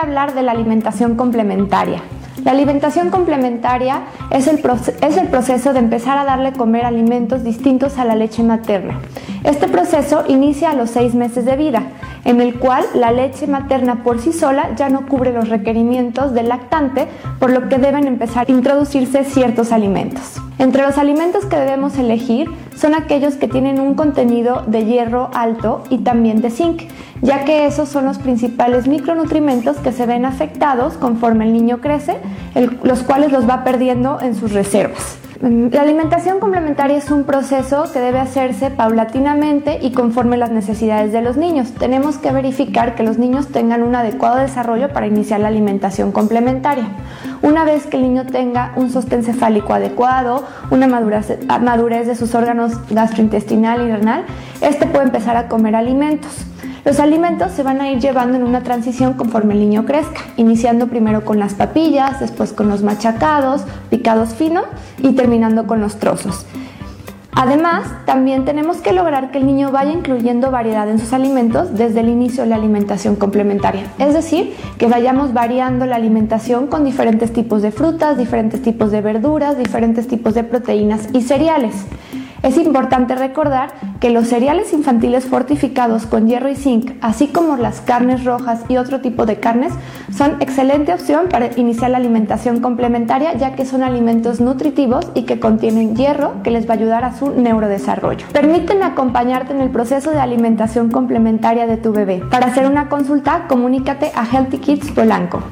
hablar de la alimentación complementaria. La alimentación complementaria es el, es el, proceso de empezar a darle comer alimentos distintos a la leche materna. Este proceso inicia a los seis meses de vida, en el cual la leche materna por sí sola ya no cubre los requerimientos del lactante, por lo que deben empezar a introducirse ciertos alimentos. Entre los alimentos que debemos elegir son aquellos que tienen un contenido de hierro alto y también de zinc, ya que esos son los principales micronutrimentos que se ven afectados conforme el niño crece, los cuales los va perdiendo en sus reservas. Mm, la alimentación complementaria es un proceso que debe hacerse paulatinamente y conforme las necesidades de los niños. Tenemos que verificar que los niños tengan un adecuado desarrollo para iniciar la alimentación complementaria. Una vez que el niño tenga un sostén cefálico adecuado, una madurez de sus órganos gastrointestinal y renal, este puede empezar a comer alimentos. Los alimentos se van a ir llevando en una transición conforme el niño crezca, iniciando primero con las papillas, después con los machacados, picados fino y terminando con los trozos. Además, también tenemos que lograr que el niño vaya incluyendo variedad en sus alimentos desde el inicio de la alimentación complementaria. Es decir, que vayamos variando la alimentación con diferentes tipos de frutas, diferentes tipos de verduras, diferentes tipos de proteínas y cereales. Es importante recordar que los cereales infantiles fortificados con hierro y zinc, así como las carnes rojas y otro tipo de carnes, son excelente opción para iniciar la alimentación complementaria ya que son alimentos nutritivos y que contienen hierro que les va a ayudar a su neurodesarrollo. Permiten acompañarte en el proceso de alimentación complementaria de tu bebé. Para hacer una consulta, comunícate a Healthy Kids Polanco.